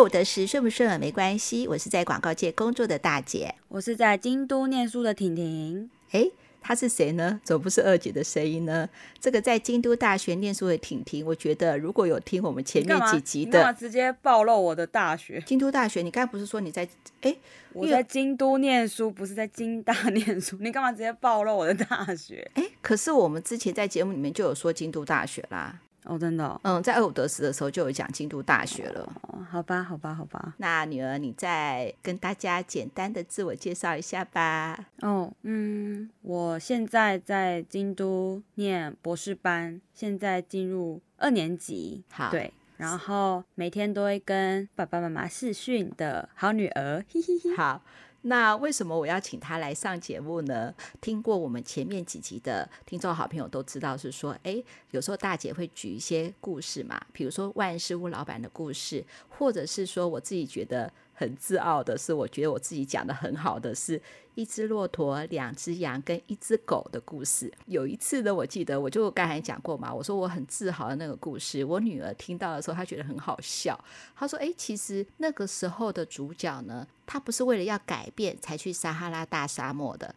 二五得十，顺不顺耳没关系。我是在广告界工作的大姐，我是在京都念书的婷婷。诶他是谁呢？怎么不是二姐的声音呢？这个在京都大学念书的婷婷，我觉得如果有听我们前面几集的，直接暴露我的大学？京都大学，你刚才不是说你在？诶，我在京都念书，不是在京大念书。你干嘛直接暴露我的大学？诶，可是我们之前在节目里面就有说京都大学啦。哦，真的、哦，嗯，在二五得十的时候就有讲京都大学了。哦，好吧，好吧，好吧。那女儿，你再跟大家简单的自我介绍一下吧。哦，嗯，我现在在京都念博士班，现在进入二年级。好，对，然后每天都会跟爸爸妈妈视讯的好女儿，嘿嘿嘿。好。那为什么我要请他来上节目呢？听过我们前面几集的听众好朋友都知道，是说，诶，有时候大姐会举一些故事嘛，比如说万事屋老板的故事，或者是说我自己觉得。很自傲的是，我觉得我自己讲的很好的是一只骆驼、两只羊跟一只狗的故事。有一次呢，我记得我就刚才讲过嘛，我说我很自豪的那个故事，我女儿听到的时候，她觉得很好笑。她说：“诶，其实那个时候的主角呢，他不是为了要改变才去撒哈拉大沙漠的，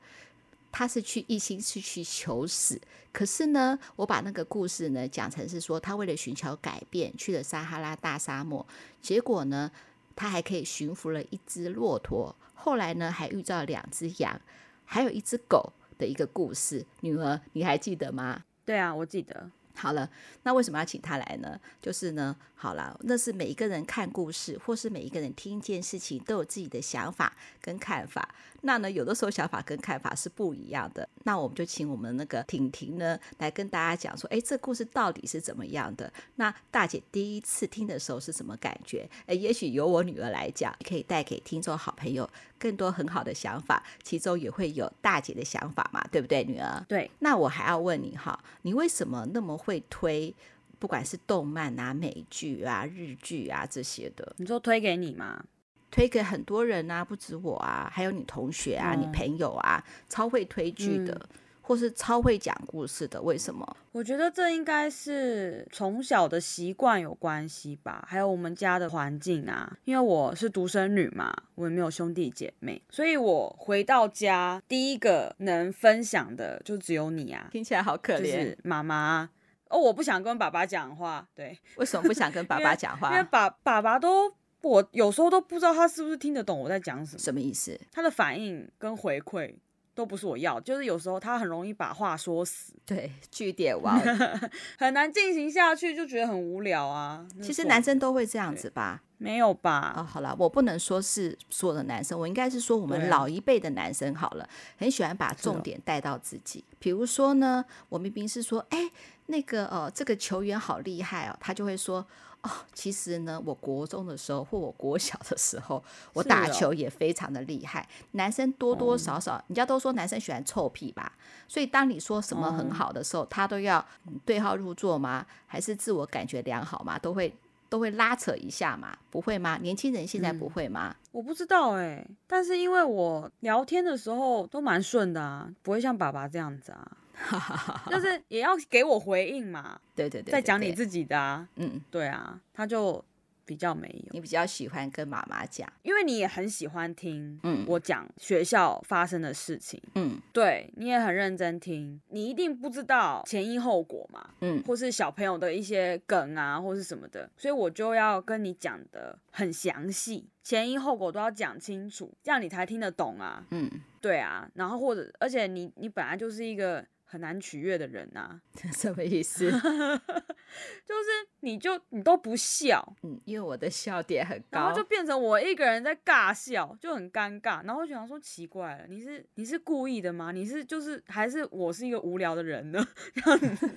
他是去一心是去求死。可是呢，我把那个故事呢讲成是说，他为了寻求改变去了撒哈拉大沙漠，结果呢。”他还可以驯服了一只骆驼，后来呢，还遇到两只羊，还有一只狗的一个故事。女儿，你还记得吗？对啊，我记得。好了，那为什么要请他来呢？就是呢，好了，那是每一个人看故事，或是每一个人听一件事情，都有自己的想法跟看法。那呢，有的时候想法跟看法是不一样的。那我们就请我们那个婷婷呢，来跟大家讲说，哎，这故事到底是怎么样的？那大姐第一次听的时候是什么感觉？哎，也许由我女儿来讲，可以带给听众好朋友更多很好的想法，其中也会有大姐的想法嘛，对不对，女儿？对。那我还要问你哈，你为什么那么会推，不管是动漫啊、美剧啊、日剧啊这些的？你说推给你吗？推给很多人啊，不止我啊，还有你同学啊，嗯、你朋友啊，超会推剧的，嗯、或是超会讲故事的，为什么？我觉得这应该是从小的习惯有关系吧，还有我们家的环境啊。因为我是独生女嘛，我也没有兄弟姐妹，所以我回到家第一个能分享的就只有你啊。听起来好可怜，就是妈妈。哦，我不想跟爸爸讲话，对，为什么不想跟 爸爸讲话？因为，因为爸爸爸都。我有时候都不知道他是不是听得懂我在讲什么，什么意思？他的反应跟回馈都不是我要，就是有时候他很容易把话说死，对，据点王 很难进行下去，就觉得很无聊啊。其实男生都会这样子吧？没有吧？哦，好了，我不能说是所有的男生，我应该是说我们老一辈的男生好了，很喜欢把重点带到自己。比如说呢，我明明是说，哎，那个呃，这个球员好厉害哦，他就会说。哦，其实呢，我国中的时候或我国小的时候，我打球也非常的厉害。哦、男生多多少少，嗯、人家都说男生喜欢臭屁吧，所以当你说什么很好的时候，嗯、他都要对号入座吗？还是自我感觉良好吗？都会都会拉扯一下嘛？不会吗？年轻人现在不会吗？嗯、我不知道哎、欸，但是因为我聊天的时候都蛮顺的啊，不会像爸爸这样子啊。就是也要给我回应嘛，对对对，再讲你自己的啊，嗯，对啊，他就比较没有，你比较喜欢跟妈妈讲，因为你也很喜欢听，嗯，我讲学校发生的事情，嗯，对，你也很认真听，你一定不知道前因后果嘛，嗯，或是小朋友的一些梗啊，或是什么的，所以我就要跟你讲的很详细，前因后果都要讲清楚，这样你才听得懂啊，嗯，对啊，然后或者而且你你本来就是一个。很难取悦的人呐、啊，什么意思？就是你就你都不笑，嗯，因为我的笑点很高，然后就变成我一个人在尬笑，就很尴尬。然后我想说奇怪了，你是你是故意的吗？你是就是还是我是一个无聊的人呢？这样子，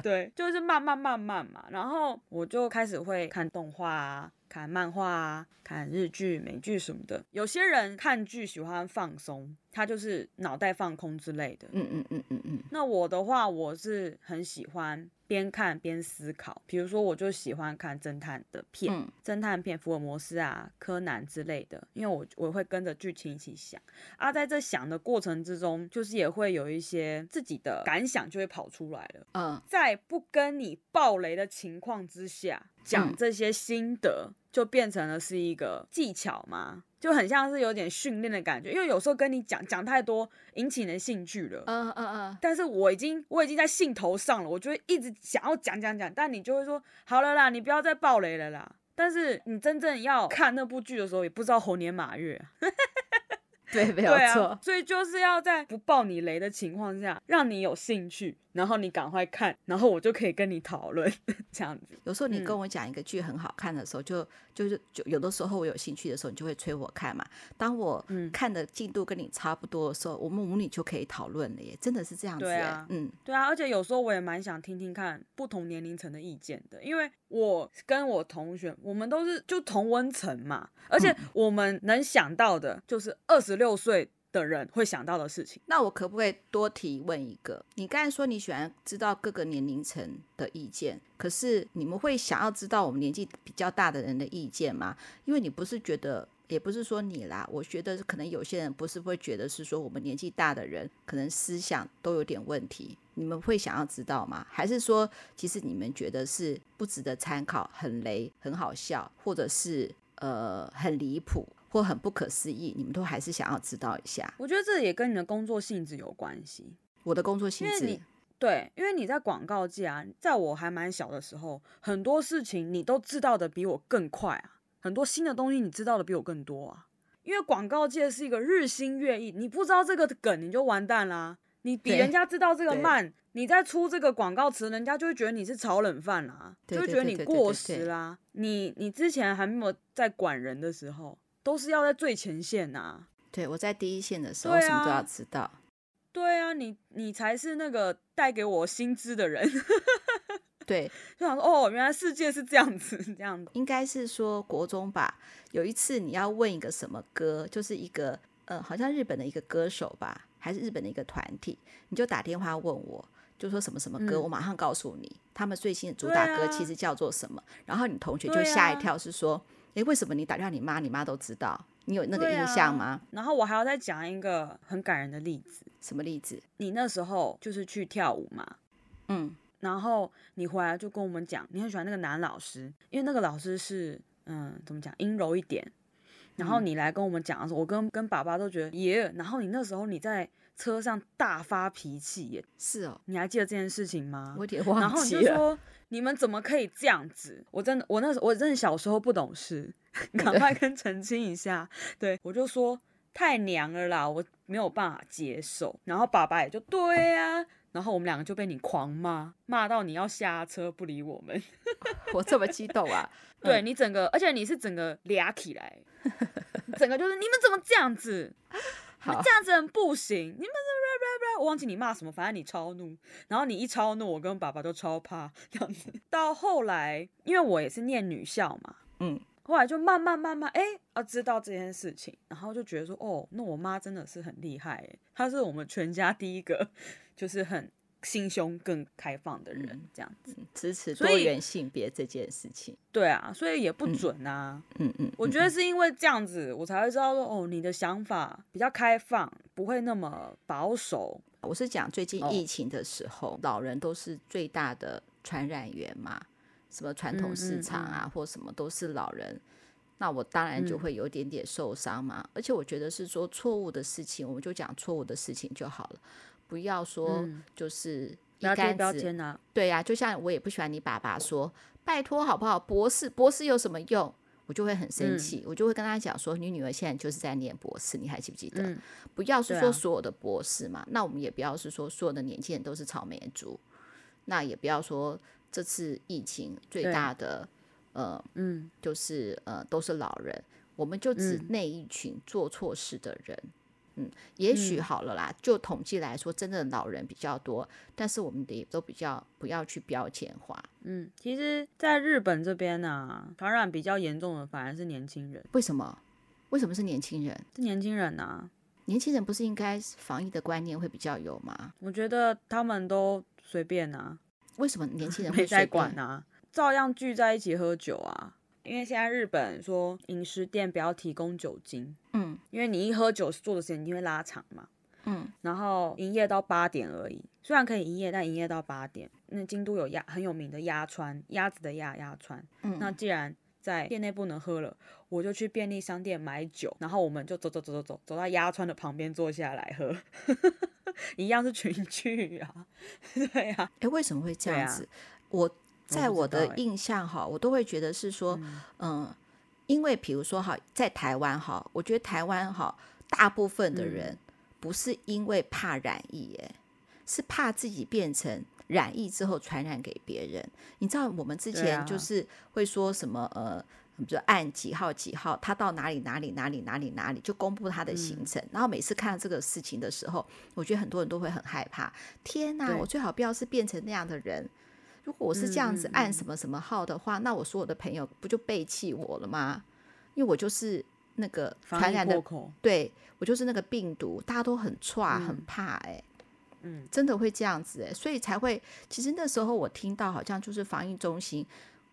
对，就是慢慢慢慢嘛。然后我就开始会看动画啊。看漫画啊，看日剧、美剧什么的。有些人看剧喜欢放松，他就是脑袋放空之类的。嗯嗯嗯嗯嗯。那我的话，我是很喜欢。边看边思考，比如说我就喜欢看侦探的片，嗯、侦探片福尔摩斯啊、柯南之类的，因为我我会跟着剧情一起想。啊，在这想的过程之中，就是也会有一些自己的感想就会跑出来了。嗯，在不跟你爆雷的情况之下，讲这些心得，就变成了是一个技巧嘛，就很像是有点训练的感觉。因为有时候跟你讲讲太多，引起你的兴趣了，嗯嗯嗯。但是我已经我已经在兴头上了，我就会一直想要讲讲讲，但你就会说好了啦，你不要再爆雷了啦。但是你真正要看那部剧的时候，也不知道猴年马月。对，没有错、啊。所以就是要在不爆你雷的情况下，让你有兴趣，然后你赶快看，然后我就可以跟你讨论 这样子。有时候你跟我讲一个剧很好看的时候，嗯、就就是就有的时候我有兴趣的时候，你就会催我看嘛。当我看的进度跟你差不多的时候，嗯、我们母女就可以讨论了耶，真的是这样子。对啊，嗯，对啊。而且有时候我也蛮想听听看不同年龄层的意见的，因为我跟我同学，我们都是就同温层嘛，而且我们能想到的就是二十六岁的人会想到的事情，那我可不可以多提问一个？你刚才说你喜欢知道各个年龄层的意见，可是你们会想要知道我们年纪比较大的人的意见吗？因为你不是觉得，也不是说你啦，我觉得可能有些人不是会觉得是说我们年纪大的人可能思想都有点问题，你们会想要知道吗？还是说其实你们觉得是不值得参考，很雷，很好笑，或者是呃很离谱？或很不可思议，你们都还是想要知道一下。我觉得这也跟你的工作性质有关系。我的工作性质，对，因为你在广告界啊，在我还蛮小的时候，很多事情你都知道的比我更快啊，很多新的东西你知道的比我更多啊。因为广告界是一个日新月异，你不知道这个梗你就完蛋啦。你比人家知道这个慢，你再出这个广告词，人家就会觉得你是炒冷饭啦，就会觉得你过时啦。你你之前还没有在管人的时候。都是要在最前线呐、啊，对，我在第一线的时候，啊、什么都要知道。对啊，你你才是那个带给我薪资的人。对，就想说哦，原来世界是这样子，这样子。应该是说国中吧。有一次你要问一个什么歌，就是一个呃，好像日本的一个歌手吧，还是日本的一个团体，你就打电话问我，就说什么什么歌，嗯、我马上告诉你，他们最新的主打歌其实叫做什么。啊、然后你同学就吓一跳，是说。诶，为什么你打电话你妈，你妈都知道？你有那个印象吗？啊、然后我还要再讲一个很感人的例子。什么例子？你那时候就是去跳舞嘛，嗯，然后你回来就跟我们讲，你很喜欢那个男老师，因为那个老师是嗯，怎么讲，阴柔一点。然后你来跟我们讲的时候，我跟跟爸爸都觉得耶。然后你那时候你在车上大发脾气耶，是哦，你还记得这件事情吗？我有点忘记了。然后你就说。你们怎么可以这样子？我真的，我那时候我真的小时候不懂事，赶快跟澄清一下。对，我就说太娘了啦，我没有办法接受。然后爸爸也就对呀、啊，然后我们两个就被你狂骂，骂到你要下车不理我们。我这么激动啊？对你整个，而且你是整个俩起来，整个就是你们怎么这样子？你这样子很不行，你们是。我忘记你骂什么，反正你超怒，然后你一超怒，我跟爸爸都超怕这样子。到后来，因为我也是念女校嘛，嗯，后来就慢慢慢慢，哎，啊，知道这件事情，然后就觉得说，哦，那我妈真的是很厉害，哎，她是我们全家第一个，就是很。心胸更开放的人，这样子、嗯、支持多元性别这件事情，对啊，所以也不准啊。嗯嗯，我觉得是因为这样子，我才会知道说，哦，你的想法比较开放，不会那么保守。我是讲最近疫情的时候，哦、老人都是最大的传染源嘛，什么传统市场啊，嗯嗯嗯、或什么都是老人，那我当然就会有点点受伤嘛。嗯、而且我觉得是说错误的事情，我们就讲错误的事情就好了。不要说就是一竿子，嗯啊、对呀、啊，就像我也不喜欢你爸爸说拜托好不好？博士，博士有什么用？我就会很生气，嗯、我就会跟他讲说，你女儿现在就是在念博士，你还记不记得？嗯、不要是说所有的博士嘛，啊、那我们也不要是说所有的年轻人都是草莓族，那也不要说这次疫情最大的呃，嗯，就是呃都是老人，我们就指那一群做错事的人。嗯嗯，也许好了啦。嗯、就统计来说，真的老人比较多，但是我们得都比较不要去标签化。嗯，其实，在日本这边呢、啊，传染比较严重的反而是年轻人。为什么？为什么是年轻人？是年轻人啊！年轻人不是应该防疫的观念会比较有吗？我觉得他们都随便啊。为什么年轻人会没在管啊？照样聚在一起喝酒啊。因为现在日本说饮食店不要提供酒精，嗯，因为你一喝酒做的时间一定会拉长嘛，嗯，然后营业到八点而已，虽然可以营业，但营业到八点。那京都有鸭很有名的鸭川，鸭子的鸭鸭川。嗯，那既然在店内不能喝了，我就去便利商店买酒，然后我们就走走走走走，走到鸭川的旁边坐下来喝，一样是群聚啊。对呀、啊，哎，为什么会这样子？啊、我在我的印象哈，我，都会觉得是说，嗯，嗯，因为比如说哈，在台湾哈，我觉得台湾哈，大部分的人不是因为怕染疫，哎、嗯，是怕自己变成。染疫之后传染给别人，你知道我们之前就是会说什么、啊、呃，比如说按几号几号，他到哪里哪里哪里哪里哪里就公布他的行程，嗯、然后每次看到这个事情的时候，我觉得很多人都会很害怕。天哪，我最好不要是变成那样的人。如果我是这样子按什么什么号的话，嗯、那我所有的朋友不就背弃我了吗？因为我就是那个传染的，对我就是那个病毒，大家都很剉很怕哎、欸。嗯，真的会这样子哎，所以才会。其实那时候我听到，好像就是防疫中心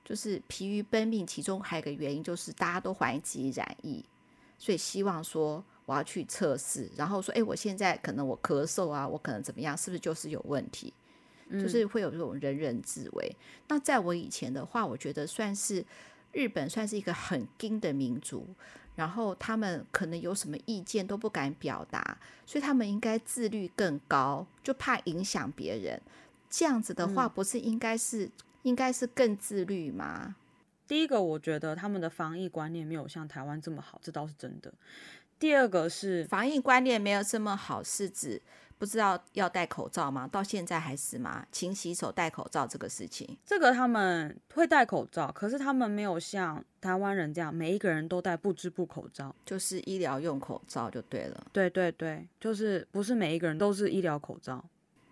就是疲于奔命，其中还有一个原因就是大家都怀疑自己染疫，所以希望说我要去测试，然后说，哎，我现在可能我咳嗽啊，我可能怎么样，是不是就是有问题？就是会有这种人人自危。那在我以前的话，我觉得算是日本算是一个很硬的民族。然后他们可能有什么意见都不敢表达，所以他们应该自律更高，就怕影响别人。这样子的话，不是应该是、嗯、应该是更自律吗？第一个，我觉得他们的防疫观念没有像台湾这么好，这倒是真的。第二个是防疫观念没有这么好，是指。不知道要戴口罩吗？到现在还是吗？勤洗手、戴口罩这个事情，这个他们会戴口罩，可是他们没有像台湾人这样，每一个人都戴不织布口罩，就是医疗用口罩就对了。对对对，就是不是每一个人都是医疗口罩。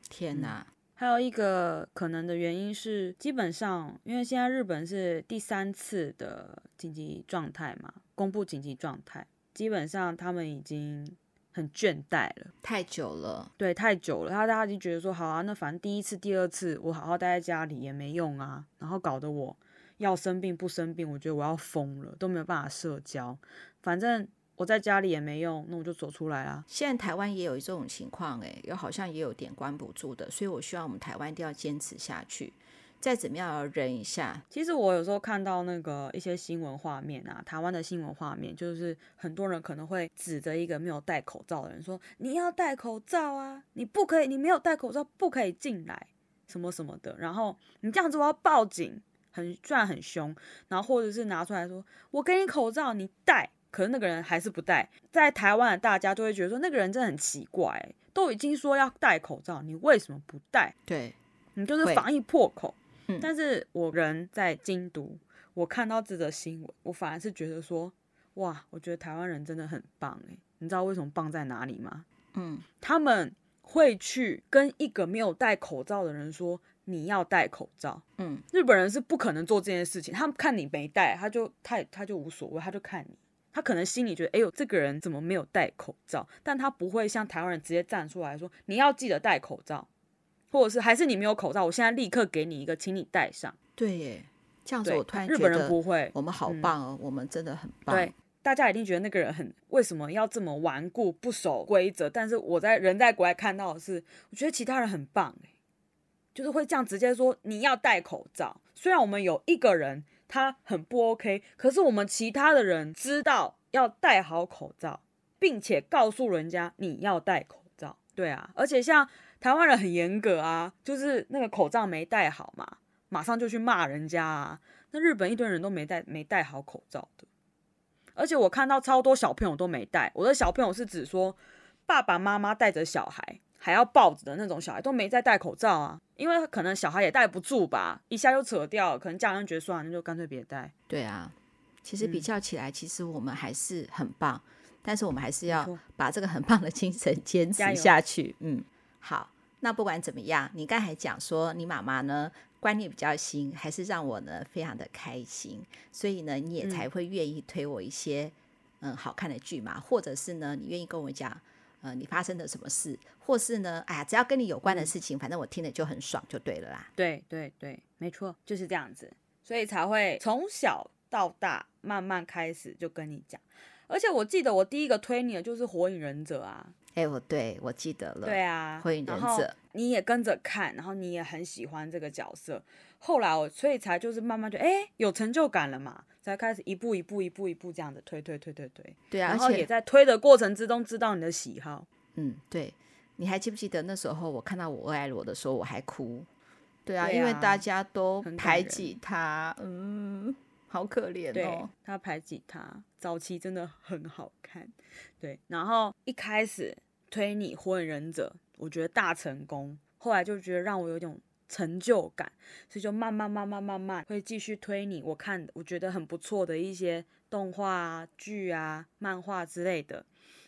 天哪！嗯，还有一个可能的原因是，基本上因为现在日本是第三次的紧急状态嘛，公布紧急状态，基本上他们已经。很倦怠了，太久了，对，太久了。他大家就觉得说，好啊，那反正第一次、第二次我好好待在家里也没用啊，然后搞得我要生病不生病，我觉得我要疯了，都没有办法社交。反正我在家里也没用，那我就走出来啦。现在台湾也有这种情况，诶，又好像也有点关不住的，所以我希望我们台湾一定要坚持下去。再怎么样要忍一下。其实我有时候看到那个一些新闻画面啊，台湾的新闻画面，就是很多人可能会指着一个没有戴口罩的人说：“你要戴口罩啊，你不可以，你没有戴口罩不可以进来，什么什么的。”然后你这样子我要报警，很虽然很凶，然后或者是拿出来说：“我给你口罩，你戴。”可是那个人还是不戴。在台湾的大家就会觉得说，那个人真的很奇怪，都已经说要戴口罩，你为什么不戴？对，你就是防疫破口。但是我人在京都，我看到这则新闻，我反而是觉得说，哇，我觉得台湾人真的很棒诶，你知道为什么棒在哪里吗？嗯，他们会去跟一个没有戴口罩的人说，你要戴口罩。嗯，日本人是不可能做这件事情，他们看你没戴，他就他他就无所谓，他就看你，他可能心里觉得，哎呦，这个人怎么没有戴口罩？但他不会像台湾人直接站出来说，你要记得戴口罩。或者是还是你没有口罩，我现在立刻给你一个，请你戴上。对耶，这样子我突然觉得日本人不会，我们好棒哦，嗯、我们真的很棒。对，大家一定觉得那个人很为什么要这么顽固不守规则？但是我在人在国外看到的是，我觉得其他人很棒，就是会这样直接说你要戴口罩。虽然我们有一个人他很不 OK，可是我们其他的人知道要戴好口罩，并且告诉人家你要戴口罩。对啊，而且像。台湾人很严格啊，就是那个口罩没戴好嘛，马上就去骂人家啊。那日本一堆人都没戴没戴好口罩的，而且我看到超多小朋友都没戴。我的小朋友是指说爸爸妈妈带着小孩还要抱着的那种小孩都没在戴口罩啊，因为可能小孩也戴不住吧，一下就扯掉了，可能家人觉得算了，那就干脆别戴。对啊，其实比较起来，嗯、其实我们还是很棒，但是我们还是要把这个很棒的精神坚持下去。嗯，好。那不管怎么样，你刚才讲说你妈妈呢观念比较新，还是让我呢非常的开心，所以呢你也才会愿意推我一些嗯，嗯好看的剧嘛，或者是呢你愿意跟我讲呃你发生的什么事，或是呢哎呀只要跟你有关的事情，嗯、反正我听了就很爽就对了啦。对对对，没错，就是这样子，所以才会从小到大慢慢开始就跟你讲，而且我记得我第一个推你的就是《火影忍者》啊。哎，我对我记得了。对啊，火影忍者，你也跟着看，然后你也很喜欢这个角色。后来我所以才就是慢慢就哎有成就感了嘛，才开始一步一步一步一步这样子推推推推推。对啊，然后也在推的过程之中知道你的喜好。嗯，对。你还记不记得那时候我看到我二爱罗的时候我还哭？对啊，对啊，因为大家都排挤他，嗯，好可怜哦。对，他排挤他，早期真的很好看。对，然后一开始推你火影忍者，我觉得大成功。后来就觉得让我有种成就感，所以就慢慢慢慢慢慢会继续推你。我看我觉得很不错的一些动画啊、剧啊、漫画之类的，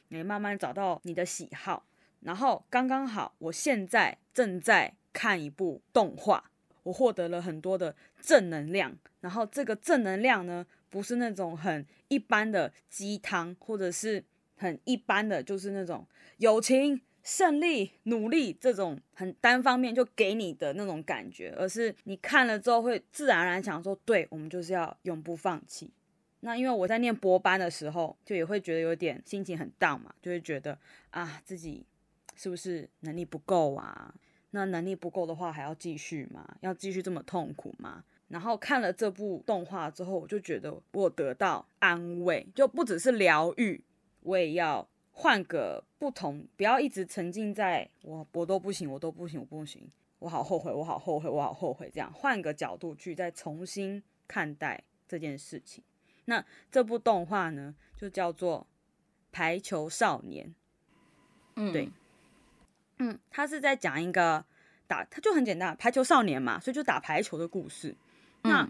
你慢慢找到你的喜好。然后刚刚好，我现在正在看一部动画，我获得了很多的正能量。然后这个正能量呢，不是那种很一般的鸡汤，或者是很一般的，就是那种友情、胜利、努力这种很单方面就给你的那种感觉，而是你看了之后会自然而然想说，对，我们就是要永不放弃。那因为我在念博班的时候，就也会觉得有点心情很 down 嘛，就会觉得啊自己。是不是能力不够啊？那能力不够的话，还要继续吗？要继续这么痛苦吗？然后看了这部动画之后，我就觉得我得到安慰，就不只是疗愈，我也要换个不同，不要一直沉浸在我我都不行，我都不行，我不行，我好后悔，我好后悔，我好后悔，这样换个角度去再重新看待这件事情。那这部动画呢，就叫做《排球少年》。嗯，对。嗯，他是在讲一个打，他就很简单，排球少年嘛，所以就打排球的故事。嗯、那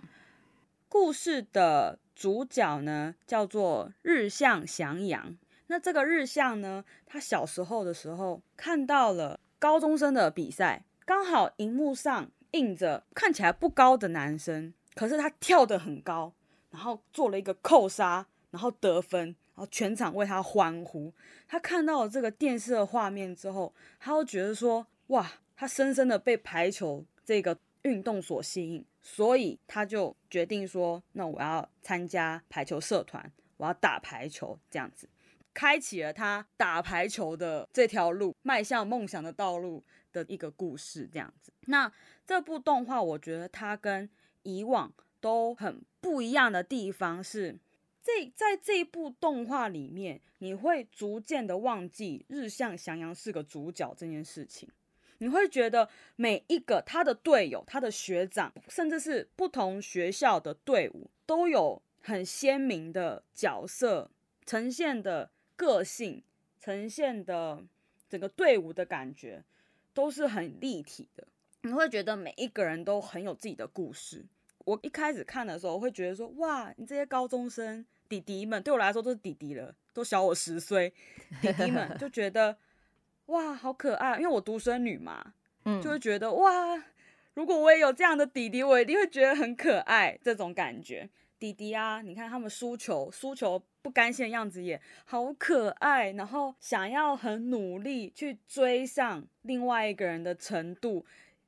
故事的主角呢，叫做日向翔阳。那这个日向呢，他小时候的时候看到了高中生的比赛，刚好荧幕上映着看起来不高的男生，可是他跳得很高，然后做了一个扣杀，然后得分。然后全场为他欢呼。他看到了这个电视的画面之后，他会觉得说：“哇，他深深的被排球这个运动所吸引，所以他就决定说：‘那我要参加排球社团，我要打排球。’这样子，开启了他打排球的这条路，迈向梦想的道路的一个故事。这样子，那这部动画，我觉得它跟以往都很不一样的地方是。这在这部动画里面，你会逐渐的忘记日向翔阳是个主角这件事情。你会觉得每一个他的队友、他的学长，甚至是不同学校的队伍，都有很鲜明的角色呈现的个性，呈现的整个队伍的感觉都是很立体的。你会觉得每一个人都很有自己的故事。我一开始看的时候，会觉得说：哇，你这些高中生。弟弟们对我来说都是弟弟了，都小我十岁。弟弟们就觉得哇，好可爱，因为我独生女嘛，嗯，就会觉得哇，如果我也有这样的弟弟，我一定会觉得很可爱。这种感觉，弟弟啊，你看他们输球，输球不甘心的样子也好可爱，然后想要很努力去追上另外一个人的程度，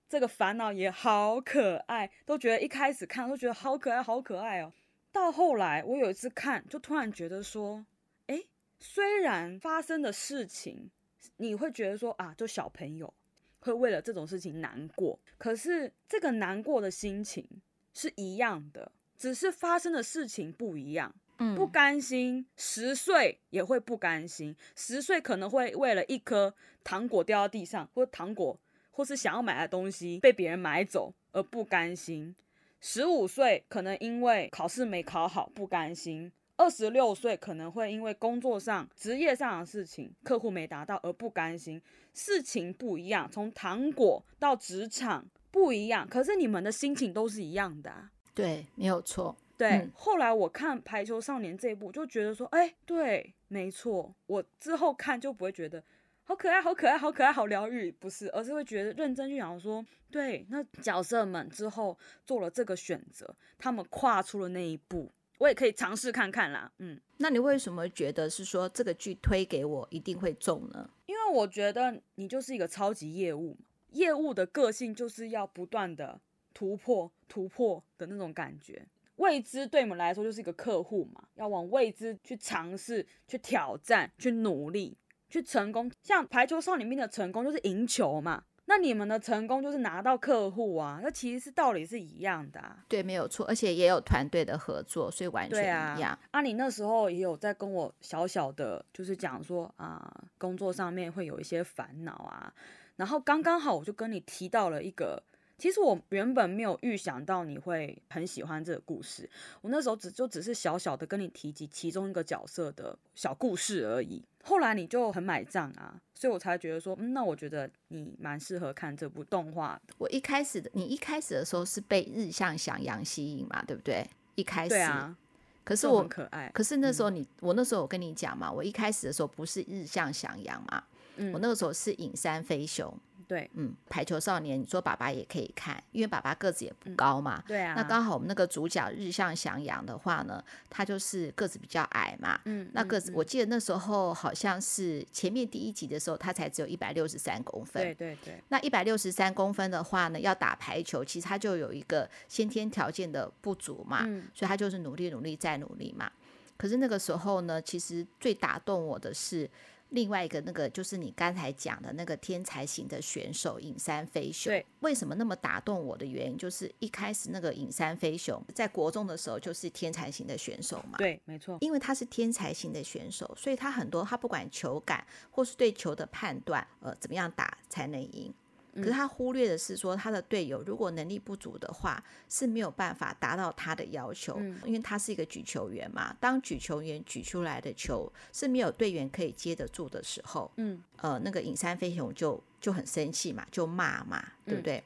这个烦恼也好可爱，都觉得一开始看都觉得好可爱，好可爱哦。到后来，我有一次看，就突然觉得说，哎，虽然发生的事情，你会觉得说啊，就小朋友会为了这种事情难过，可是这个难过的心情是一样的，只是发生的事情不一样。嗯，不甘心，十岁也会不甘心，十岁可能会为了一颗糖果掉到地上，或糖果，或是想要买的东西被别人买走而不甘心。十五岁可能因为考试没考好不甘心，二十六岁可能会因为工作上、职业上的事情，客户没达到而不甘心。事情不一样，从糖果到职场不一样，可是你们的心情都是一样的啊。对，没有错。对，嗯，后来我看《排球少年》这一部，就觉得说，哎，对，没错。我之后看就不会觉得。好可爱，好可爱，好可爱，好疗愈，不是，而是会觉得认真去想说，对，那角色们之后做了这个选择，他们跨出了那一步，我也可以尝试看看啦。嗯，那你为什么觉得是说这个剧推给我一定会中呢？因为我觉得你就是一个超级业务，业务的个性就是要不断的突破、突破的那种感觉。未知对我们来说就是一个客户嘛，要往未知去尝试、去挑战、去努力。去成功。像排球少年兵的成功就是赢球嘛。那你们的成功就是拿到客户啊，那其实是道理是一样的啊。对，没有错，而且也有团队的合作，所以完全一样。啊，啊你那时候也有在跟我小小的，就是讲说啊，工作上面会有一些烦恼啊，然后刚刚好我就跟你提到了一个。其实我原本没有预想到你会很喜欢这个故事，我那时候只就只是小小的跟你提及其中一个角色的小故事而已。后来你就很买账啊，所以我才觉得说，嗯，那我觉得你蛮适合看这部动画的。我一开始的，你一开始的时候是被日向翔阳吸引嘛，对不对？一开始，对啊。可是我很可爱，可是那时候你，嗯、我那时候我跟你讲嘛，我一开始的时候不是日向翔阳嘛，嗯，我那个时候是影山飞雄。对，嗯，排球少年，你说爸爸也可以看，因为爸爸个子也不高嘛。嗯、对啊。那刚好我们那个主角日向翔阳的话呢，他就是个子比较矮嘛。嗯。那个子，我记得那时候好像是前面第一集的时候，他才只有一百六十三公分。对对对。那一百六十三公分的话呢，要打排球，其实他就有一个先天条件的不足嘛。嗯。所以他就是努力努力再努力嘛。可是那个时候呢，其实最打动我的是。另外一个那个就是你刚才讲的那个天才型的选手影山飞雄，对，为什么那么打动我的原因，就是一开始那个影山飞雄在国中的时候就是天才型的选手嘛，对，没错，因为他是天才型的选手，所以他很多他不管球感或是对球的判断，呃，怎么样打才能赢。可是他忽略的是说，他的队友如果能力不足的话，是没有办法达到他的要求，嗯，因为他是一个举球员嘛。当举球员举出来的球是没有队员可以接得住的时候，嗯，呃，那个影山飞雄就就很生气嘛，就骂嘛，对不对？嗯，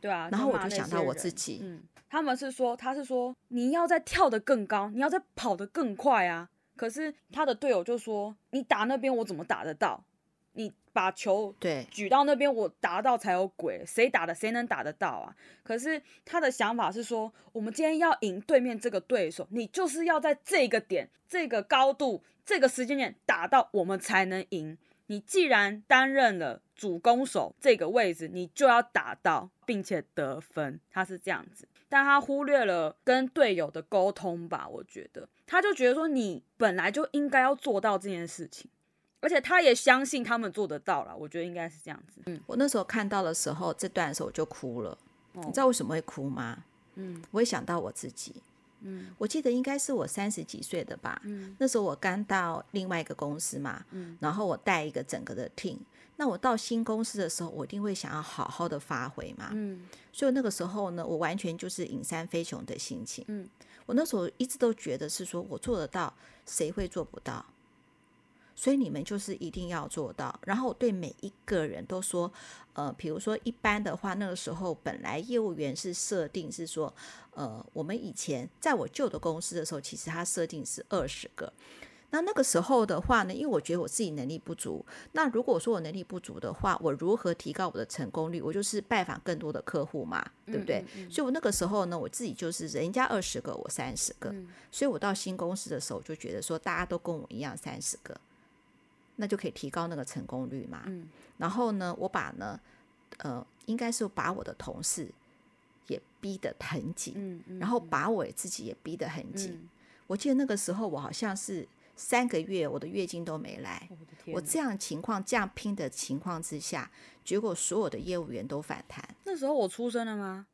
对啊。然后我就想到我自己，嗯，他们是说，他是说你要再跳得更高，你要再跑得更快啊。可是他的队友就说，你打那边我怎么打得到？你把球对举到那边，我打到才有鬼，谁打的谁能打得到啊？可是他的想法是说，我们今天要赢对面这个对手，你就是要在这个点、这个高度、这个时间点打到，我们才能赢。你既然担任了主攻手这个位置，你就要打到，并且得分。他是这样子，但他忽略了跟队友的沟通吧？我觉得，他就觉得说，你本来就应该要做到这件事情。而且他也相信他们做得到了，我觉得应该是这样子。嗯，我那时候看到的时候，这段的时候我就哭了。哦。你知道为什么会哭吗？嗯，我会想到我自己。嗯，我记得应该是我三十几岁的吧。嗯，那时候我刚到另外一个公司嘛。嗯，然后我带一个整个的 team。那我到新公司的时候，我一定会想要好好的发挥嘛。嗯，所以那个时候呢，我完全就是影山飞熊的心情。嗯，我那时候一直都觉得是说我做得到，谁会做不到？所以你们就是一定要做到。然后我对每一个人都说，呃，比如说一般的话，那个时候本来业务员是设定是说，呃，我们以前在我旧的公司的时候，其实他设定是二十个。那那个时候的话呢，因为我觉得我自己能力不足。那如果说我能力不足的话，我如何提高我的成功率？我就是拜访更多的客户嘛，对不对？嗯嗯嗯。所以我那个时候呢，我自己就是人家二十个，我三十个。嗯。所以我到新公司的时候，就觉得说大家都跟我一样三十个。那就可以提高那个成功率嘛。嗯，然后呢，我把呢，呃，应该是把我的同事也逼得很紧，嗯嗯，然后把我自己也逼得很紧。嗯。我记得那个时候，我好像是三个月，我的月经都没来。我这样情况，这样拼的情况之下，结果所有的业务员都反弹。那时候我出生了吗？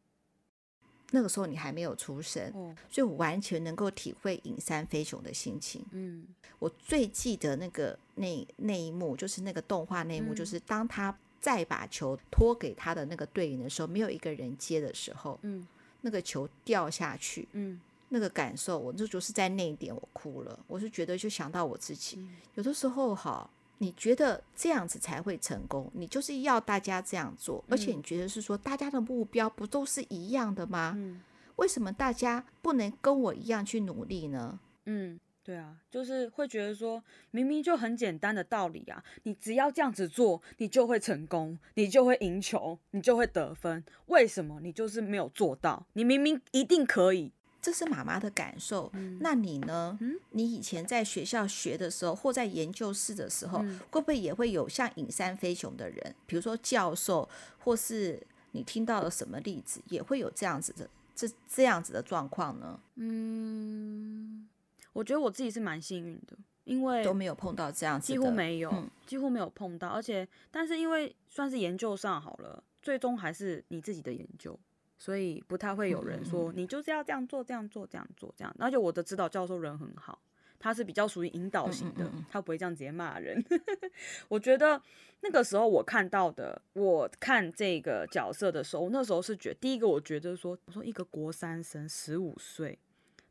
那个时候你还没有出生，哦，所以我完全能够体会影山飞雄的心情。嗯，我最记得那个那那一幕，就是那个动画那一幕，嗯，就是当他再把球托给他的那个队员的时候，没有一个人接的时候，嗯，那个球掉下去，嗯，那个感受，我就就是在那一点我哭了。我是觉得就想到我自己，嗯，有的时候哈。你觉得这样子才会成功？你就是要大家这样做，而且你觉得是说大家的目标不都是一样的吗？嗯，为什么大家不能跟我一样去努力呢？嗯，对啊，就是会觉得说明明就很简单的道理啊，你只要这样子做，你就会成功，你就会赢球，你就会得分。为什么你就是没有做到？你明明一定可以。这是妈妈的感受，嗯，那你呢？嗯，你以前在学校学的时候，或在研究室的时候，嗯，会不会也会有像影山飞熊的人，比如说教授，或是你听到了什么例子，也会有这样子的这这样子的状况呢？嗯，我觉得我自己是蛮幸运的，因为都没有碰到这样子，几乎没有，嗯、几乎没有碰到。而且，但是因为算是研究上好了，最终还是你自己的研究，所以不太会有人说你就是要这样做、这样做、这样做、这样。而且我的指导教授人很好。他是比较属于引导型的，他不会这样直接骂人。我觉得那个时候我看到的，我看这个角色的时候，那时候是觉得第一个，我觉得说，我说一个国三生十五岁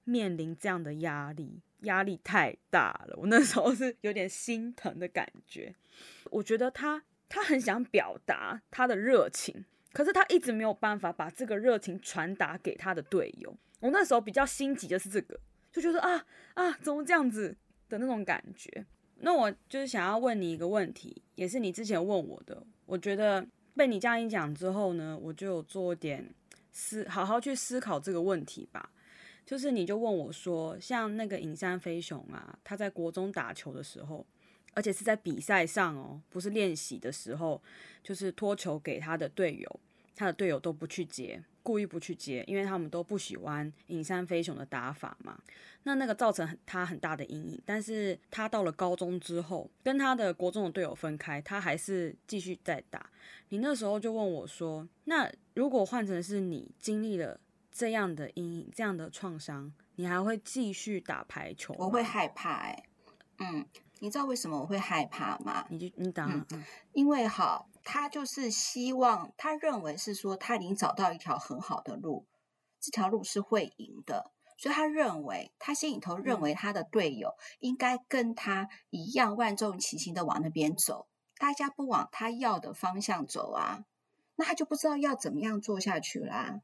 面临这样的压力，压力太大了。我那时候是有点心疼的感觉。我觉得他他很想表达他的热情，可是他一直没有办法把这个热情传达给他的队友。我那时候比较心急的是这个。就觉得啊啊，怎么这样子的那种感觉？那我就是想要问你一个问题，也是你之前问我的。我觉得被你这样一讲之后呢，我就有做点思，好好去思考这个问题吧。就是你就问我说，像那个影山飞雄啊，他在国中打球的时候，而且是在比赛上哦，不是练习的时候，就是托球给他的队友，他的队友都不去接。故意不去接，因为他们都不喜欢影山飞雄的打法嘛。那那个造成他很大的阴影。但是他到了高中之后，跟他的国中的队友分开，他还是继续在打。你那时候就问我说：“那如果换成是你经历了这样的阴影、这样的创伤，你还会继续打排球？”我会害怕哎、欸。嗯，你知道为什么我会害怕吗？你就你打、嗯，因为好。他就是希望，他认为是说他已经找到一条很好的路，这条路是会赢的，所以他认为他心里头认为他的队友应该跟他一样万众齐心的往那边走，大家不往他要的方向走啊，那他就不知道要怎么样做下去啦。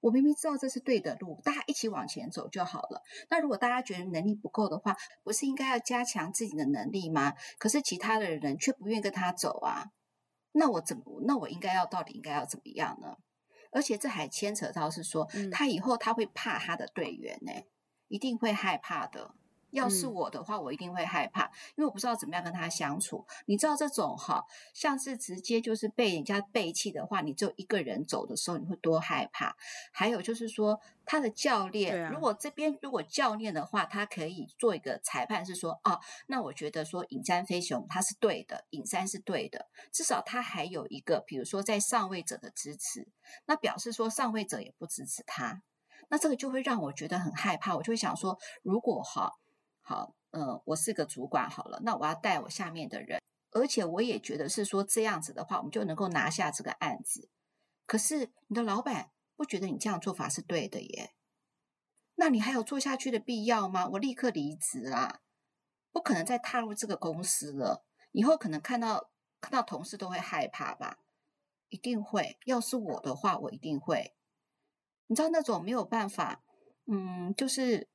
我明明知道这是对的路，大家一起往前走就好了。那如果大家觉得能力不够的话，不是应该要加强自己的能力吗？可是其他的人却不愿意跟他走啊。那我怎么？那我应该要到底应该要怎么样呢？而且这还牵扯到是说，他以后他会怕他的队员呢，一定会害怕的。要是我的话，我一定会害怕，因为我不知道怎么样跟他相处。你知道这种哈，像是直接就是被人家背弃的话，你只有一个人走的时候，你会多害怕。还有就是说，他的教练，如果这边如果教练的话，他可以做一个裁判，是说，哦，那我觉得说影山飞熊他是对的，影山是对的，至少他还有一个，比如说在上位者的支持，那表示说上位者也不支持他，那这个就会让我觉得很害怕，我就会想说，如果哈。好，嗯、呃，我是个主管，好了，那我要带我下面的人，而且我也觉得是说这样子的话，我们就能够拿下这个案子。可是你的老板不觉得你这样做法是对的耶？那你还有做下去的必要吗？我立刻离职啦，不可能再踏入这个公司了。以后可能看到看到同事都会害怕吧？一定会。要是我的话，我一定会。你知道那种没有办法，嗯，就是。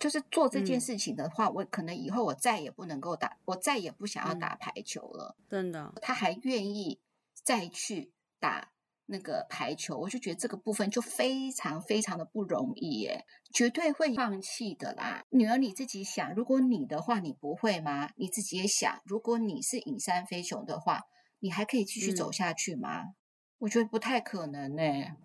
就是做这件事情的话，嗯，我可能以后我再也不能够打，我再也不想要打排球了。嗯，真的，他还愿意再去打那个排球，我就觉得这个部分就非常非常的不容易耶，绝对会放弃的啦。女儿你自己想，如果你的话，你不会吗？你自己也想，如果你是影山飞熊的话，你还可以继续走下去吗？嗯，我觉得不太可能呢。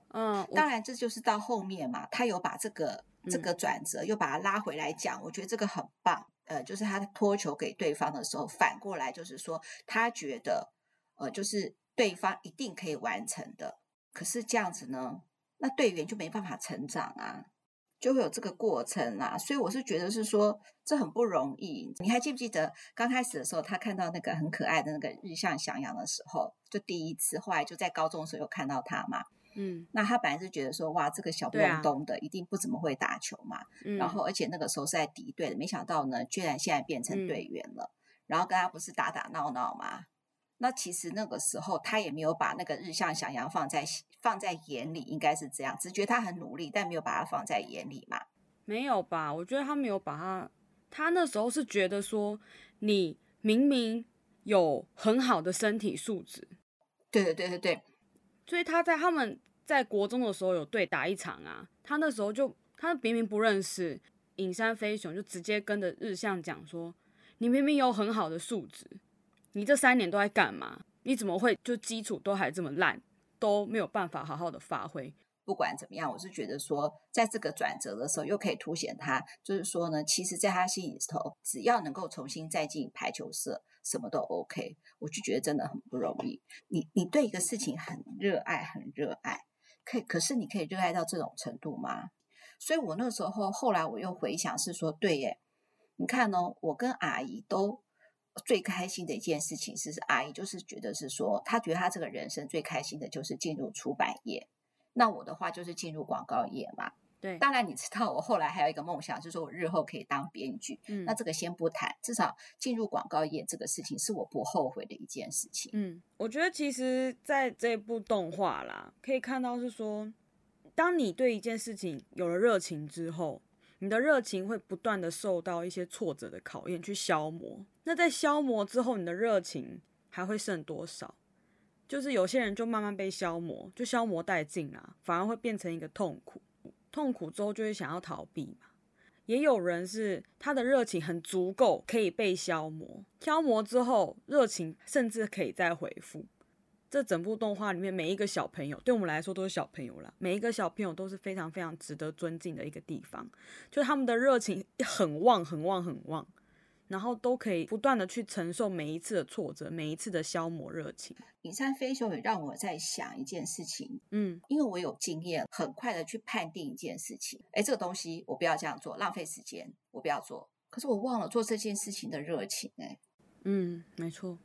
嗯，当然这就是到后面嘛，他有把这个。这个转折又把他拉回来讲，我觉得这个很棒。呃，就是他托球给对方的时候，反过来就是说，他觉得，呃，就是对方一定可以完成的。可是这样子呢，那队员就没办法成长啊，就会有这个过程啊。所以我是觉得是说，这很不容易。你还记不记得刚开始的时候，他看到那个很可爱的那个日向翔阳的时候，就第一次，后来就在高中的时候有看到他嘛。嗯，那他本来是觉得说，哇，这个小不隆咚的，一定不怎么会打球嘛。嗯，然后而且那个时候是在敌对的，没想到呢，居然现在变成队员了。嗯，然后跟他不是打打闹闹吗？那其实那个时候他也没有把那个日向翔阳放在放在眼里，应该是这样，只觉得他很努力，但没有把他放在眼里嘛。没有吧？我觉得他没有把他，他那时候是觉得说，你明明有很好的身体素质。对对对对对。所以他在他们在国中的时候有对打一场啊，他那时候就他明明不认识影山飞雄，就直接跟着日向讲说：“你明明有很好的素质，你这三年都在干嘛？你怎么会就基础都还这么烂，都没有办法好好的发挥？”不管怎么样，我是觉得说，在这个转折的时候，又可以凸显他，就是说呢，其实在他心里头，只要能够重新再进排球社，什么都 OK。我就觉得真的很不容易。你你对一个事情很热爱，很热爱，可，可是你可以热爱到这种程度吗？所以我那时候后来我又回想，是说，对耶，你看呢，我跟阿姨都最开心的一件事情是，是阿姨就是觉得是说，她觉得她这个人生最开心的就是进入出版业。那我的话就是进入广告业嘛，对。当然你知道，我后来还有一个梦想，就是说我日后可以当编剧。嗯，那这个先不谈，至少进入广告业这个事情是我不后悔的一件事情。嗯，我觉得其实在这部动画啦，可以看到是说，当你对一件事情有了热情之后，你的热情会不断的受到一些挫折的考验去消磨。那在消磨之后，你的热情还会剩多少？就是有些人就慢慢被消磨，就消磨殆尽了，反而会变成一个痛苦。痛苦之后就会想要逃避嘛。也有人是他的热情很足够，可以被消磨，消磨之后热情甚至可以再回复。这整部动画里面每一个小朋友，对我们来说都是小朋友啦，每一个小朋友都是非常非常值得尊敬的一个地方，就他们的热情很旺很旺很旺。然后都可以不断的去承受每一次的挫折，每一次的消磨热情。影山飞雄也让我在想一件事情，嗯，因为我有经验，很快的去判定一件事情。哎，这个东西我不要这样做，浪费时间，我不要做。可是我忘了做这件事情的热情，哎，嗯，没错。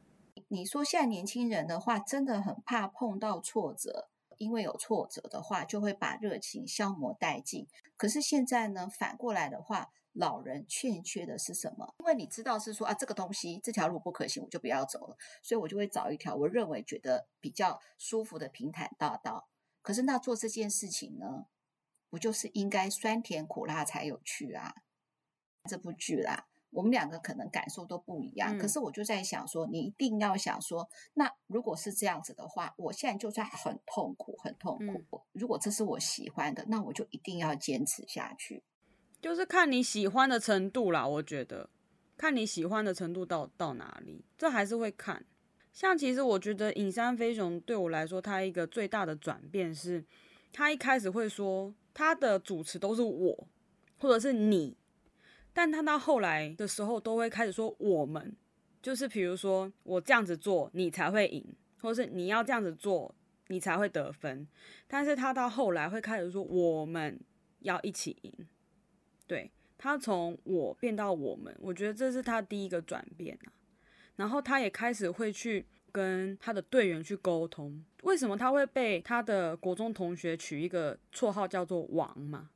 你说现在年轻人的话，真的很怕碰到挫折，因为有挫折的话，就会把热情消磨殆尽。可是现在呢，反过来的话。老人欠缺的是什么？因为你知道是说啊，这个东西这条路不可行，我就不要走了，所以我就会找一条我认为觉得比较舒服的平坦大道。可是那做这件事情呢，不就是应该酸甜苦辣才有趣啊？这部剧啦，我们两个可能感受都不一样。嗯、可是我就在想说，你一定要想说，那如果是这样子的话，我现在就算很痛苦，很痛苦。嗯、如果这是我喜欢的，那我就一定要坚持下去。就是看你喜欢的程度啦，我觉得，看你喜欢的程度到到哪里，这还是会看。像其实我觉得影山飞雄对我来说，他一个最大的转变是，他一开始会说他的主持都是我或者是你，但他到后来的时候都会开始说我们，就是比如说我这样子做你才会赢，或者是你要这样子做你才会得分。但是他到后来会开始说我们要一起赢。对，他从我变到我们，我觉得这是他第一个转变啊。然后他也开始会去跟他的队员去沟通，为什么他会被他的国中同学取一个绰号叫做“王”嘛？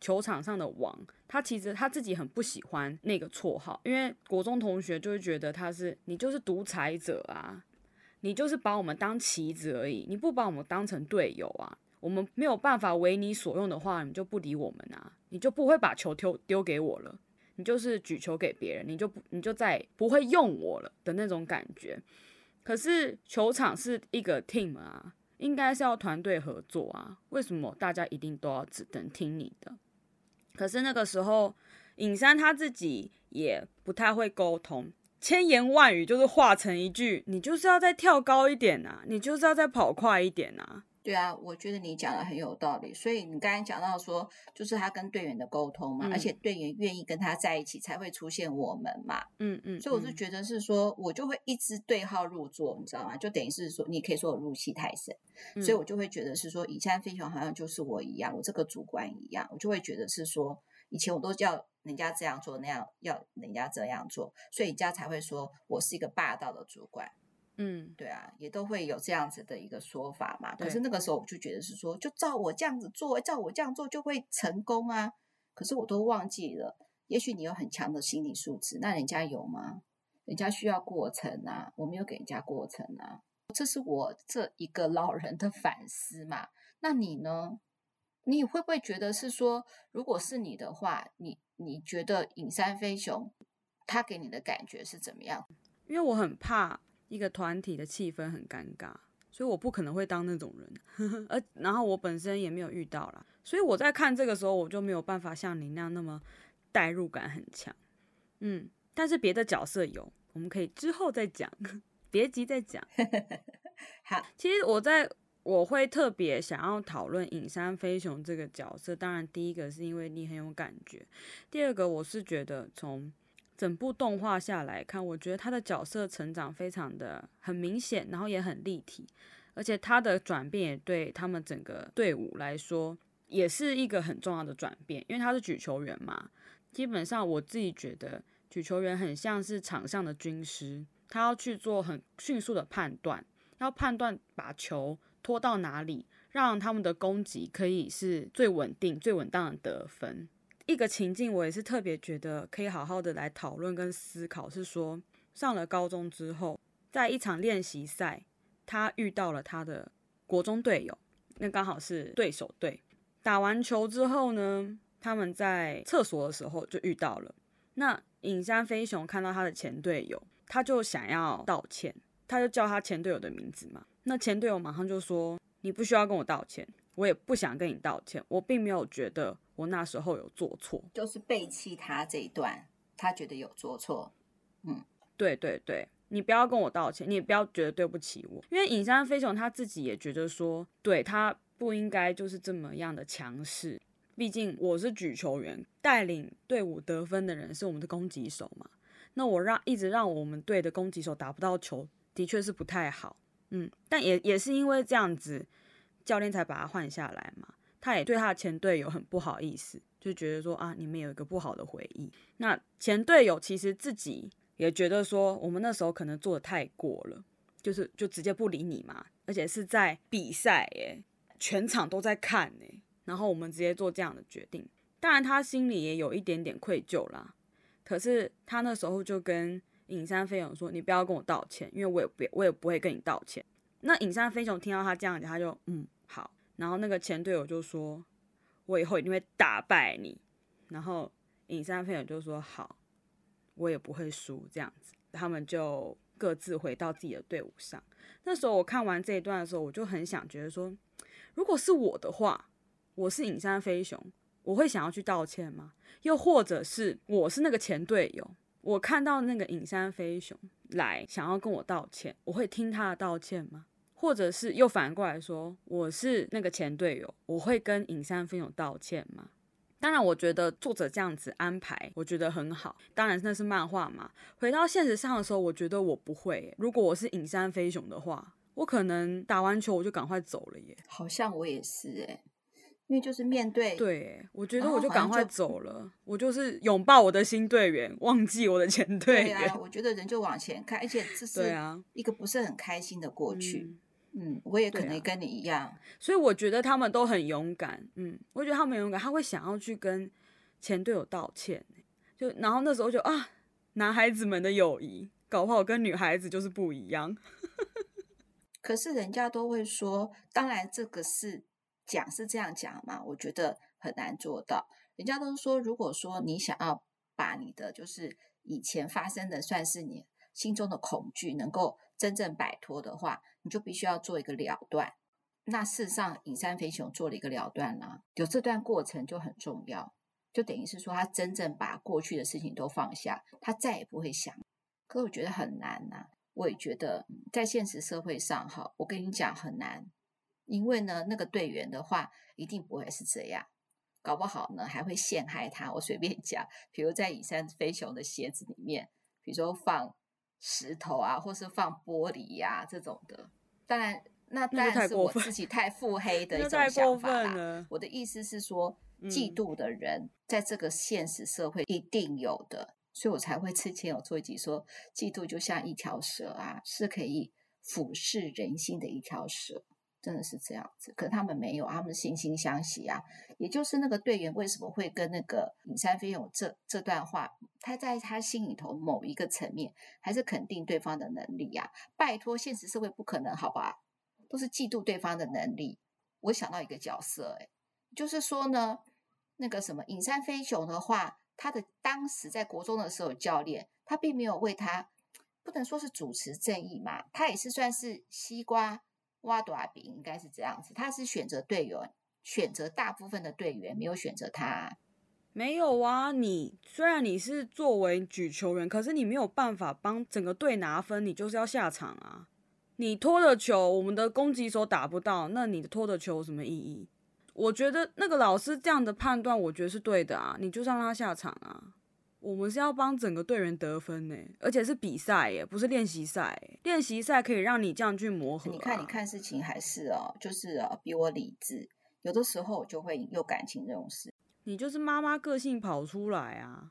球场上的王，他其实他自己很不喜欢那个绰号，因为国中同学就会觉得他是你就是独裁者啊，你就是把我们当棋子而已，你不把我们当成队友啊。我们没有办法为你所用的话，你就不理我们啊，你就不会把球丢丢给我了，你就是举球给别人，你就不你就再不会用我了的那种感觉。可是球场是一个 team 啊，应该是要团队合作啊，为什么大家一定都要只能听你的？可是那个时候，尹山他自己也不太会沟通，千言万语就是化成一句：你就是要再跳高一点啊，你就是要再跑快一点啊。对啊，我觉得你讲的很有道理。所以你刚才讲到说，就是他跟队员的沟通嘛，嗯、而且队员愿意跟他在一起，才会出现我们嘛。嗯嗯。嗯，所以我是觉得是说，我就会一直对号入座，你知道吗？就等于是说，你可以说我入戏太深，嗯、所以我就会觉得是说，以前飞熊好像就是我一样，我这个主管一样，我就会觉得是说，以前我都叫人家这样做那样，要人家这样做，所以人家才会说我是一个霸道的主管。嗯，对啊，也都会有这样子的一个说法嘛。可是那个时候我就觉得是说，就照我这样子做，照我这样做就会成功啊。可是我都忘记了，也许你有很强的心理素质，那人家有吗？人家需要过程啊，我没有给人家过程啊。这是我这一个老人的反思嘛。那你呢？你会不会觉得是说，如果是你的话，你你觉得影山飞熊他给你的感觉是怎么样？因为我很怕。一个团体的气氛很尴尬，所以我不可能会当那种人，而然后我本身也没有遇到啦，所以我在看这个时候，我就没有办法像你那样那么代入感很强，嗯，但是别的角色有，我们可以之后再讲，别急再讲。好，其实我在我会特别想要讨论影山飞雄这个角色。当然，第一个是因为你很有感觉，第二个我是觉得从整部动画下来看，我觉得他的角色成长非常的很明显，然后也很立体，而且他的转变也对他们整个队伍来说也是一个很重要的转变，因为他是举球员嘛。基本上我自己觉得举球员很像是场上的军师，他要去做很迅速的判断，要判断把球。拖到哪里，让他们的攻击可以是最稳定、最稳当的得分。一个情境，我也是特别觉得可以好好的来讨论跟思考，是说上了高中之后，在一场练习赛，他遇到了他的国中队友，那刚好是对手队。打完球之后呢，他们在厕所的时候就遇到了。那影山飞雄看到他的前队友，他就想要道歉，他就叫他前队友的名字嘛。那前队友马上就说：“你不需要跟我道歉，我也不想跟你道歉，我并没有觉得我那时候有做错，就是背弃他这一段，他觉得有做错。”嗯，对对对，你不要跟我道歉，你也不要觉得对不起我，因为尹山飞雄他自己也觉得说，对他不应该就是这么样的强势，毕竟我是举球员，带领队伍得分的人是我们的攻击手嘛，那我让一直让我们队的攻击手打不到球，的确是不太好。嗯，但也也是因为这样子，教练才把他换下来嘛。他也对他的前队友很不好意思，就觉得说啊，你们有一个不好的回忆。那前队友其实自己也觉得说，我们那时候可能做的太过了，就是就直接不理你嘛。而且是在比赛耶，全场都在看耶，然后我们直接做这样的决定。当然他心里也有一点点愧疚啦。可是他那时候就跟。影山飞雄说：“你不要跟我道歉，因为我也不，我也不会跟你道歉。”那影山飞雄听到他这样讲，他就嗯好。然后那个前队友就说：“我以后一定会打败你。”然后影山飞雄就说：“好，我也不会输。”这样子，他们就各自回到自己的队伍上。那时候我看完这一段的时候，我就很想觉得说，如果是我的话，我是影山飞雄，我会想要去道歉吗？又或者是我是那个前队友？我看到那个影山飞雄来想要跟我道歉，我会听他的道歉吗？或者是又反过来说，我是那个前队友，我会跟影山飞雄道歉吗？当然，我觉得作者这样子安排，我觉得很好。当然那是漫画嘛。回到现实上的时候，我觉得我不会。如果我是影山飞雄的话，我可能打完球我就赶快走了耶。好像我也是哎。因为就是面对，对，我觉得我就赶快走了，就我就是拥抱我的新队员，忘记我的前队员。对啊，我觉得人就往前看，而且这是一个不是很开心的过去。嗯，嗯，我也可能跟你一样，啊，所以我觉得他们都很勇敢。嗯，我觉得他们勇敢，他会想要去跟前队友道歉。就然后那时候就啊，男孩子们的友谊搞不好跟女孩子就是不一样。可是人家都会说，当然这个是。讲是这样讲嘛？我觉得很难做到。人家都说，如果说你想要把你的就是以前发生的，算是你心中的恐惧，能够真正摆脱的话，你就必须要做一个了断。那事实上，影山飞雄做了一个了断啦，有这段过程就很重要，就等于是说他真正把过去的事情都放下，他再也不会想。可是我觉得很难呐，我也觉得在现实社会上，哈，我跟你讲很难。因为呢，那个队员的话一定不会是这样，搞不好呢还会陷害他。我随便讲，比如在影山飞雄的鞋子里面，比如说放石头啊，或是放玻璃呀、啊、这种的。当然，那当然是我自己太腹黑 的一种想法啦。我的意思是说，嫉妒的人在这个现实社会一定有的，所以我才会之前有做一集说，嫉妒就像一条蛇啊，是可以俯视人心的一条蛇。真的是这样子，可是他们没有，他们惺惺相惜啊。也就是那个队员为什么会跟那个影山飞雄这这段话，他在他心里头某一个层面还是肯定对方的能力呀、啊。拜托，现实社会不可能，好吧？都是嫉妒对方的能力。我想到一个角色，哎，就是说呢，那个什么影山飞雄的话，他的当时在国中的时候，教练他并没有为他，不能说是主持正义嘛，他也是算是西瓜。挖多比应该是这样子，他是选择队员，选择大部分的队员，没有选择他。没有啊，你虽然你是作为举球员，可是你没有办法帮整个队拿分，你就是要下场啊。你拖的球，我们的攻击手打不到，那你的拖的球有什么意义？我觉得那个老师这样的判断，我觉得是对的啊，你就让他下场啊。我们是要帮整个队员得分呢，而且是比赛耶，不是练习赛。练习赛可以让你这样去磨合啊。你看，你看事情还是哦，就是哦，比我理智。有的时候我就会有感情这种事。你就是妈妈个性跑出来啊，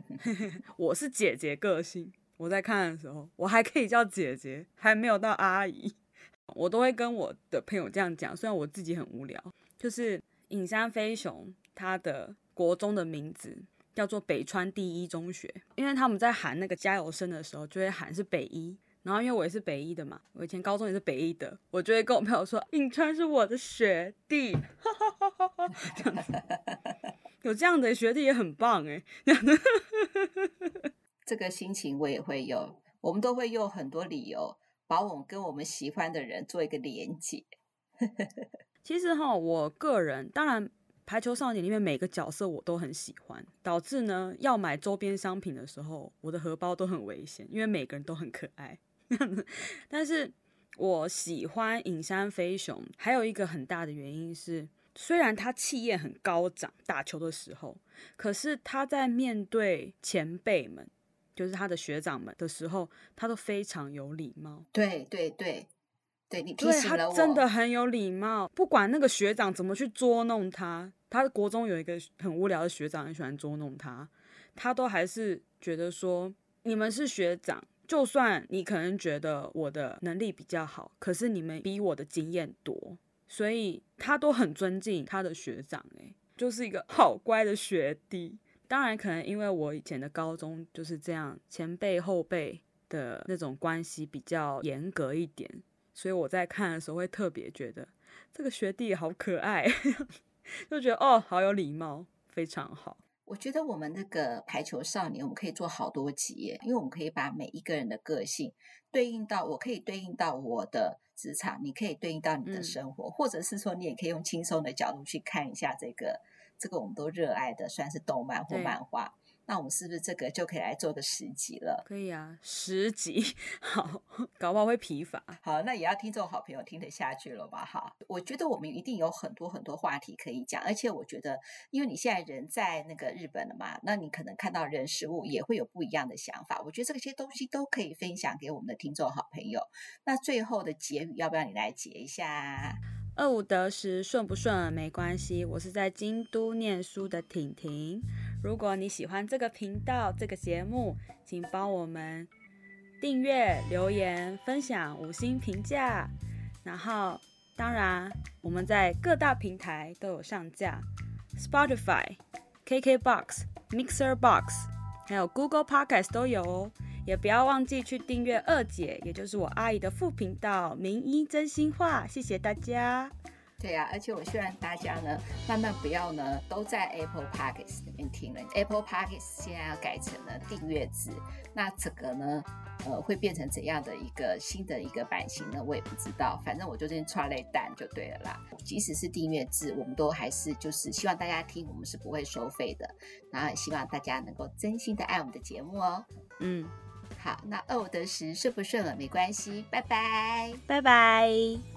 我是姐姐个性。我在看的时候，我还可以叫姐姐，还没有到阿姨。我都会跟我的朋友这样讲，虽然我自己很无聊。就是影山飞雄他的国中的名字。叫做北川第一中学，因为他们在喊那个加油声的时候，就会喊是北一。然后因为我也是北一的嘛，我以前高中也是北一的，我就会跟我朋友说，影川是我的学弟，这样子，有这样的学弟也很棒哎。这个心情我也会有，我们都会用很多理由把我们跟我们喜欢的人做一个连接。其实哈，我个人当然。排球少年里面每个角色我都很喜欢，导致呢要买周边商品的时候，我的荷包都很危险，因为每个人都很可爱。但是我喜欢影山飞雄，还有一个很大的原因是，虽然他气焰很高涨，打球的时候，可是他在面对前辈们，就是他的学长们的时候，他都非常有礼貌。对对对。对，你对他真的很有礼貌，不管那个学长怎么去捉弄他，他国中有一个很无聊的学长，很喜欢捉弄他，他都还是觉得说，你们是学长，就算你可能觉得我的能力比较好，可是你们比我的经验多，所以他都很尊敬他的学长，诶，就是一个好乖的学弟。当然，可能因为我以前的高中就是这样，前辈后辈的那种关系比较严格一点。所以我在看的时候会特别觉得这个学弟好可爱，就觉得哦，好有礼貌，非常好。我觉得我们那个排球少年，我们可以做好多集耶，因为我们可以把每一个人的个性对应到，我可以对应到我的职场，你可以对应到你的生活，嗯、或者是说你也可以用轻松的角度去看一下这个这个我们都热爱的，算是动漫或漫画。那我们是不是这个就可以来做个十集了？可以啊，十集好，搞不好会疲乏。好，那也要听众好朋友听得下去了吧？哈，我觉得我们一定有很多很多话题可以讲，而且我觉得，因为你现在人在那个日本了嘛，那你可能看到人事物也会有不一样的想法。我觉得这些东西都可以分享给我们的听众好朋友。那最后的结语要不要你来结一下？二五得十，顺不顺没关系。我是在京都念书的婷婷。如果你喜欢这个频道、这个节目，请帮我们订阅、留言、分享、五星评价。然后，当然我们在各大平台都有上架，Spotify、KKBox、Mixer Box，还有 Google Podcast 都有哦。也不要忘记去订阅二姐，也就是我阿姨的副频道《名医真心话》。谢谢大家。对呀、啊，而且我希望大家呢，慢慢不要呢都在 Apple Podcast 里面听了。Apple Podcast 现在要改成了订阅制，那这个呢，呃，会变成怎样的一个新的一个版型呢？我也不知道。反正我就先踹雷蛋就对了啦。即使是订阅制，我们都还是就是希望大家听，我们是不会收费的。然后也希望大家能够真心的爱我们的节目哦。嗯，好，那二五得十顺不顺耳没关系，拜拜，拜拜。